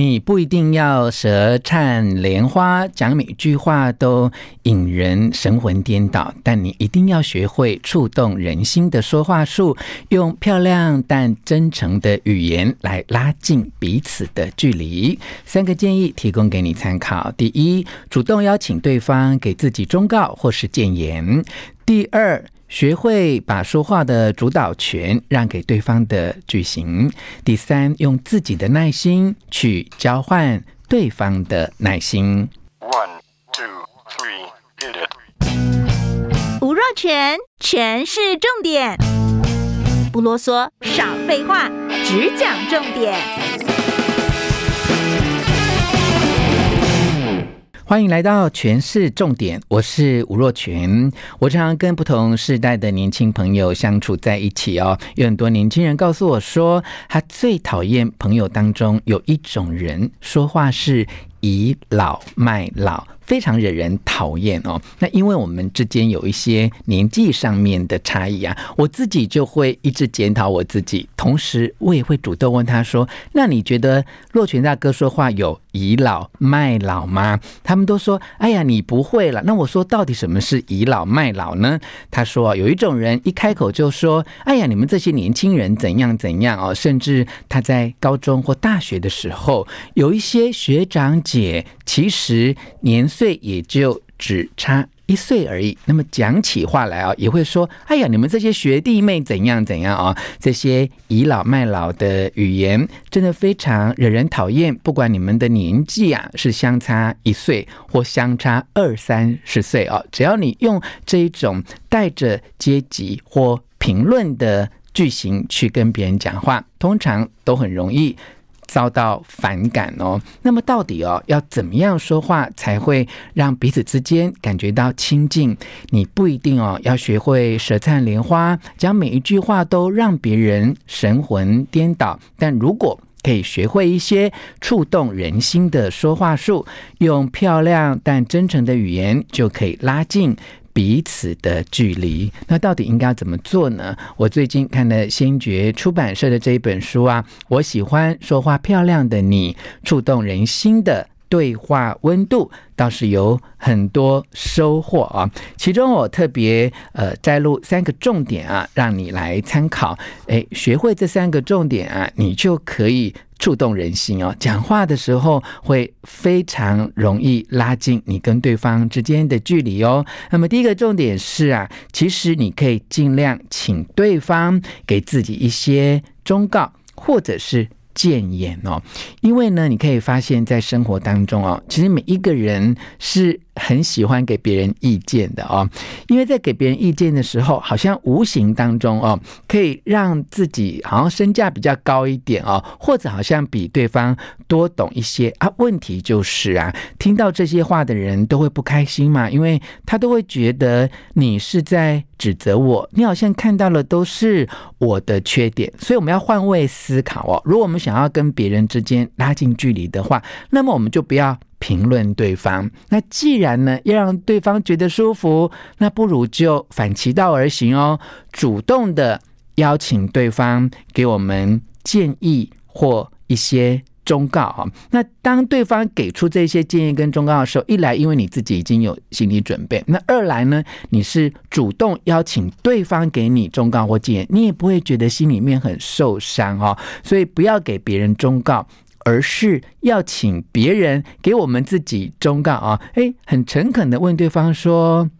你不一定要舌灿莲花，讲每句话都引人神魂颠倒，但你一定要学会触动人心的说话术，用漂亮但真诚的语言来拉近彼此的距离。三个建议提供给你参考：第一，主动邀请对方给自己忠告或是建言；第二，学会把说话的主导权让给对方的句型。第三，用自己的耐心去交换对方的耐心。One, two, three, hit it. 吴若权，全是重点，不啰嗦，少废话，只讲重点。欢迎来到全市重点，我是吴若群。我常常跟不同时代的年轻朋友相处在一起哦，有很多年轻人告诉我说，他最讨厌朋友当中有一种人说话是倚老卖老。非常惹人讨厌哦。那因为我们之间有一些年纪上面的差异啊，我自己就会一直检讨我自己，同时我也会主动问他说：“那你觉得洛泉大哥说话有倚老卖老吗？”他们都说：“哎呀，你不会了。”那我说：“到底什么是倚老卖老呢？”他说：“有一种人一开口就说：‘哎呀，你们这些年轻人怎样怎样哦。’甚至他在高中或大学的时候，有一些学长姐其实年。”岁也就只差一岁而已。那么讲起话来啊，也会说：“哎呀，你们这些学弟妹怎样怎样啊？”这些倚老卖老的语言真的非常惹人讨厌。不管你们的年纪啊是相差一岁或相差二三十岁啊，只要你用这一种带着阶级或评论的句型去跟别人讲话，通常都很容易。遭到反感哦，那么到底哦要怎么样说话才会让彼此之间感觉到亲近？你不一定哦要学会舌灿莲花，讲每一句话都让别人神魂颠倒。但如果可以学会一些触动人心的说话术，用漂亮但真诚的语言，就可以拉近。彼此的距离，那到底应该怎么做呢？我最近看了先觉出版社的这一本书啊，我喜欢说话漂亮的你，触动人心的对话温度。倒是有很多收获啊！其中我特别呃摘录三个重点啊，让你来参考。诶，学会这三个重点啊，你就可以触动人心哦。讲话的时候会非常容易拉近你跟对方之间的距离哦。那么第一个重点是啊，其实你可以尽量请对方给自己一些忠告，或者是。建言哦，因为呢，你可以发现，在生活当中哦，其实每一个人是很喜欢给别人意见的哦，因为在给别人意见的时候，好像无形当中哦，可以让自己好像身价比较高一点哦，或者好像比对方多懂一些啊。问题就是啊，听到这些话的人都会不开心嘛，因为他都会觉得你是在指责我，你好像看到了都是我的缺点，所以我们要换位思考哦。如果我们想要跟别人之间拉近距离的话，那么我们就不要。评论对方，那既然呢要让对方觉得舒服，那不如就反其道而行哦，主动的邀请对方给我们建议或一些忠告哈。那当对方给出这些建议跟忠告的时候，一来因为你自己已经有心理准备，那二来呢，你是主动邀请对方给你忠告或建议，你也不会觉得心里面很受伤哦。所以不要给别人忠告。而是要请别人给我们自己忠告啊！哎，很诚恳的问对方说：“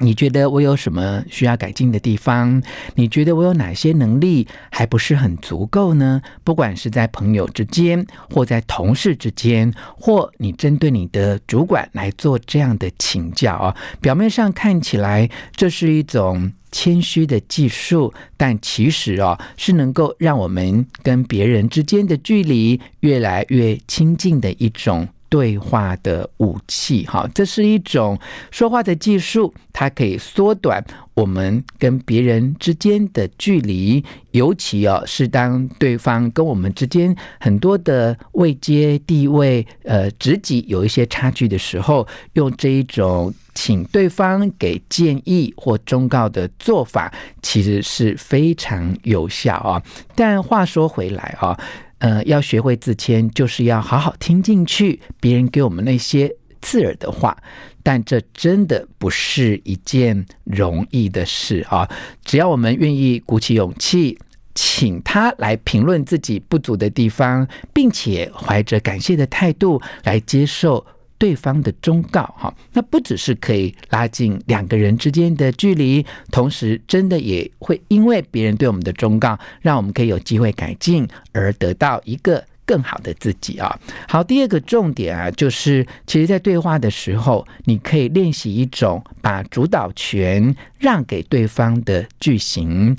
你觉得我有什么需要改进的地方？你觉得我有哪些能力还不是很足够呢？不管是在朋友之间，或在同事之间，或你针对你的主管来做这样的请教啊！表面上看起来这是一种。”谦虚的技术，但其实哦，是能够让我们跟别人之间的距离越来越亲近的一种对话的武器。哈，这是一种说话的技术，它可以缩短我们跟别人之间的距离，尤其哦，是当对方跟我们之间很多的位阶、地位、呃，职级有一些差距的时候，用这一种。请对方给建议或忠告的做法，其实是非常有效啊。但话说回来啊，呃，要学会自谦，就是要好好听进去别人给我们那些刺耳的话。但这真的不是一件容易的事啊！只要我们愿意鼓起勇气，请他来评论自己不足的地方，并且怀着感谢的态度来接受。对方的忠告，哈，那不只是可以拉近两个人之间的距离，同时真的也会因为别人对我们的忠告，让我们可以有机会改进，而得到一个更好的自己啊。好，第二个重点啊，就是其实，在对话的时候，你可以练习一种把主导权让给对方的句型。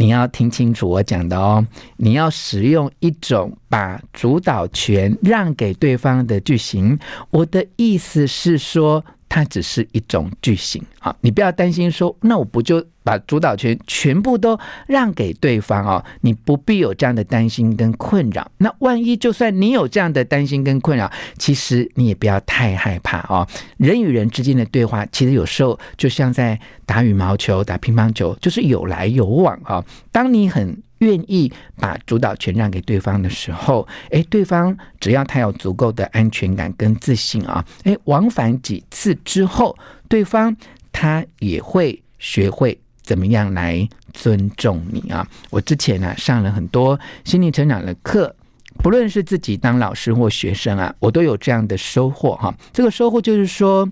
你要听清楚我讲的哦，你要使用一种把主导权让给对方的句型。我的意思是说，它只是一种句型啊，你不要担心说，那我不就把主导权全部都让给对方哦？你不必有这样的担心跟困扰。那万一就算你有这样的担心跟困扰，其实你也不要太害怕哦。人与人之间的对话，其实有时候就像在打羽毛球、打乒乓球，就是有来有往啊。当你很愿意把主导权让给对方的时候，诶，对方只要他有足够的安全感跟自信啊，诶，往返几次之后，对方他也会学会怎么样来尊重你啊。我之前呢上了很多心理成长的课，不论是自己当老师或学生啊，我都有这样的收获哈。这个收获就是说。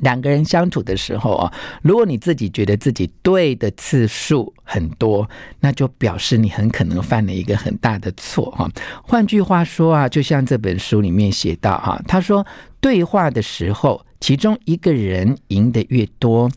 两个人相处的时候啊，如果你自己觉得自己对的次数很多，那就表示你很可能犯了一个很大的错哈。换句话说啊，就像这本书里面写到哈，他说对话的时候，其中一个人赢得越多，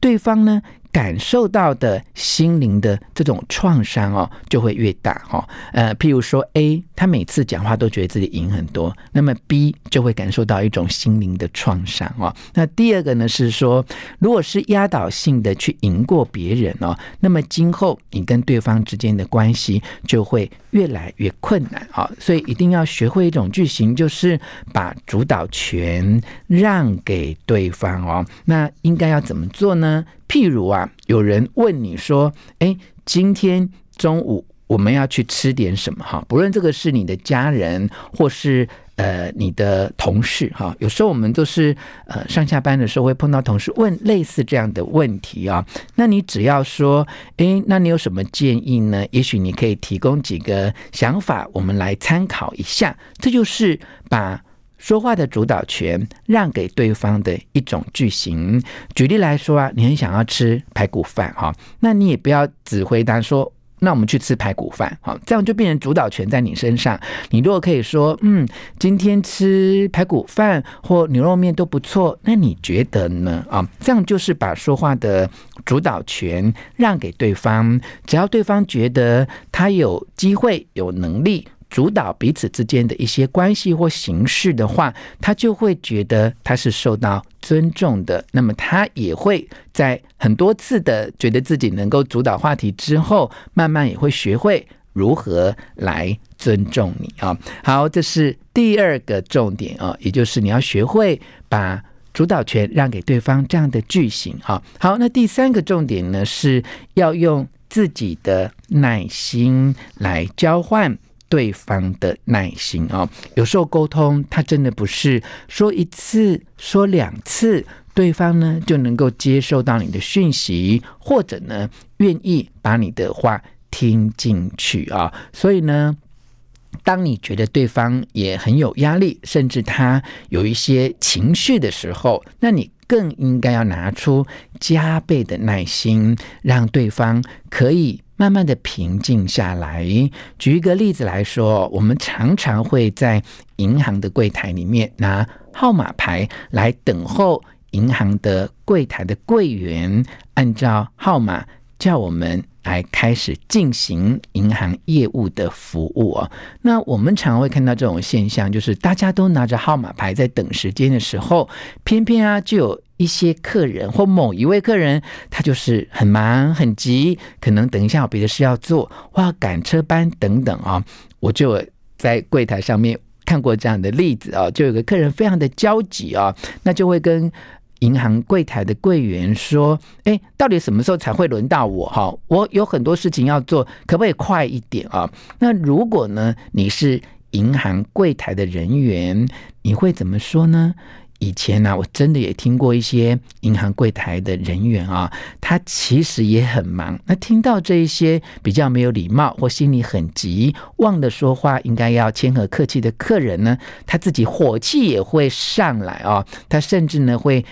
对方呢，感受到的心灵的这种创伤哦，就会越大哈。呃，譬如说 A，他每次讲话都觉得自己赢很多，那么 B 就会感受到一种心灵的创伤哦。那第二个呢是说，如果是压倒性的去赢过别人哦，那么今后你跟对方之间的关系就会越来越困难啊。所以一定要学会一种句型，就是把主导权让给对方哦。那应该要怎么做呢？譬如啊，有人问你说：“哎，今天中午我们要去吃点什么？”哈，不论这个是你的家人，或是呃你的同事，哈，有时候我们都是呃上下班的时候会碰到同事问类似这样的问题啊。那你只要说：“哎，那你有什么建议呢？”也许你可以提供几个想法，我们来参考一下。这就是把。说话的主导权让给对方的一种句型。举例来说啊，你很想要吃排骨饭哈，那你也不要只回答说，那我们去吃排骨饭，好，这样就变成主导权在你身上。你如果可以说，嗯，今天吃排骨饭或牛肉面都不错，那你觉得呢？啊，这样就是把说话的主导权让给对方，只要对方觉得他有机会、有能力。主导彼此之间的一些关系或形式的话，他就会觉得他是受到尊重的。那么他也会在很多次的觉得自己能够主导话题之后，慢慢也会学会如何来尊重你啊。好，这是第二个重点啊，也就是你要学会把主导权让给对方这样的句型啊。好，那第三个重点呢，是要用自己的耐心来交换。对方的耐心啊，有时候沟通，他真的不是说一次、说两次，对方呢就能够接受到你的讯息，或者呢愿意把你的话听进去啊。所以呢，当你觉得对方也很有压力，甚至他有一些情绪的时候，那你更应该要拿出加倍的耐心，让对方可以。慢慢的平静下来。举一个例子来说，我们常常会在银行的柜台里面拿号码牌来等候银行的柜台的柜员按照号码叫我们来开始进行银行业务的服务哦。那我们常会看到这种现象，就是大家都拿着号码牌在等时间的时候，偏偏啊就有。一些客人或某一位客人，他就是很忙很急，可能等一下有别的事要做，或要赶车班等等啊。我就在柜台上面看过这样的例子啊，就有个客人非常的焦急啊，那就会跟银行柜台的柜员说：“哎，到底什么时候才会轮到我？哈，我有很多事情要做，可不可以快一点啊？”那如果呢，你是银行柜台的人员，你会怎么说呢？以前呢、我真的也听过一些银行柜台的人员啊，他其实也很忙。那听到这一些比较没有礼貌或心里很急、忘了说话应该要谦和客气的客人呢，他自己火气也会上来啊。他甚至呢会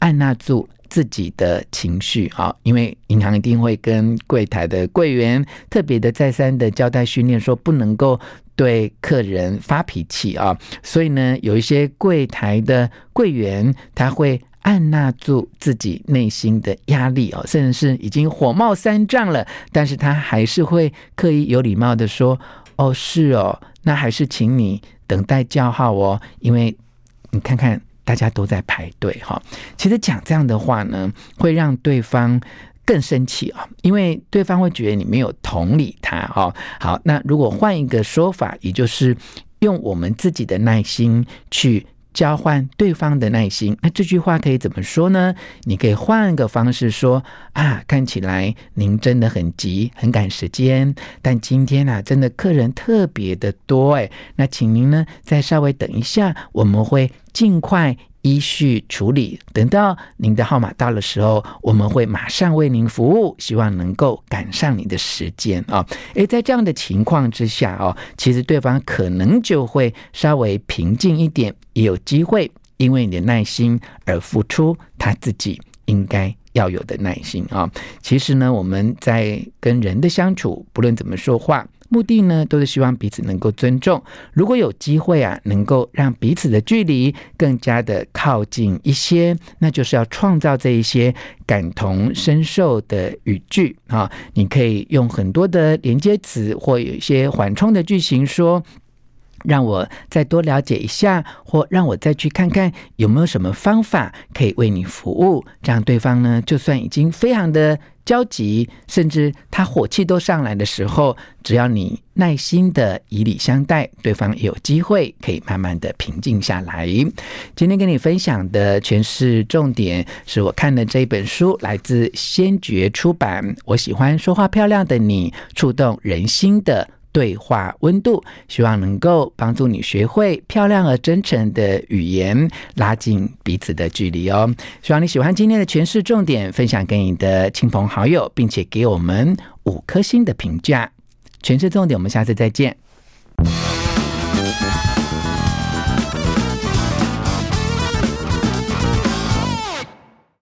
按捺住自己的情绪啊，因为银行一定会跟柜台的柜员特别的再三的交代训练，说不能够。对客人发脾气啊，所以呢，有一些柜台的柜员他会按捺住自己内心的压力哦，甚至是已经火冒三丈了，但是他还是会刻意有礼貌的说：“哦，是哦，那还是请你等待叫号哦，因为你看看大家都在排队哈。”其实讲这样的话呢，会让对方。更生气啊，因为对方会觉得你没有同理他哦。好，那如果换一个说法，也就是用我们自己的耐心去交换对方的耐心，那这句话可以怎么说呢？你可以换个方式说啊，看起来您真的很急，很赶时间，但今天啊，真的客人特别的多哎，那请您呢再稍微等一下，我们会尽快。依序处理，等到您的号码到的时候，我们会马上为您服务，希望能够赶上你的时间啊！诶，在这样的情况之下哦，其实对方可能就会稍微平静一点，也有机会因为你的耐心而付出他自己应该要有的耐心啊！其实呢，我们在跟人的相处，不论怎么说话。目的呢，都是希望彼此能够尊重。如果有机会啊，能够让彼此的距离更加的靠近一些，那就是要创造这一些感同身受的语句啊。你可以用很多的连接词，或有一些缓冲的句型说。让我再多了解一下，或让我再去看看有没有什么方法可以为你服务。这样对方呢，就算已经非常的焦急，甚至他火气都上来的时候，只要你耐心的以礼相待，对方有机会可以慢慢的平静下来。今天跟你分享的全是重点，是我看的这本书，来自先觉出版。我喜欢说话漂亮的你，触动人心的。对话温度，希望能够帮助你学会漂亮而真诚的语言，拉近彼此的距离哦。希望你喜欢今天的诠释重点，分享给你的亲朋好友，并且给我们五颗星的评价。诠释重点，我们下次再见。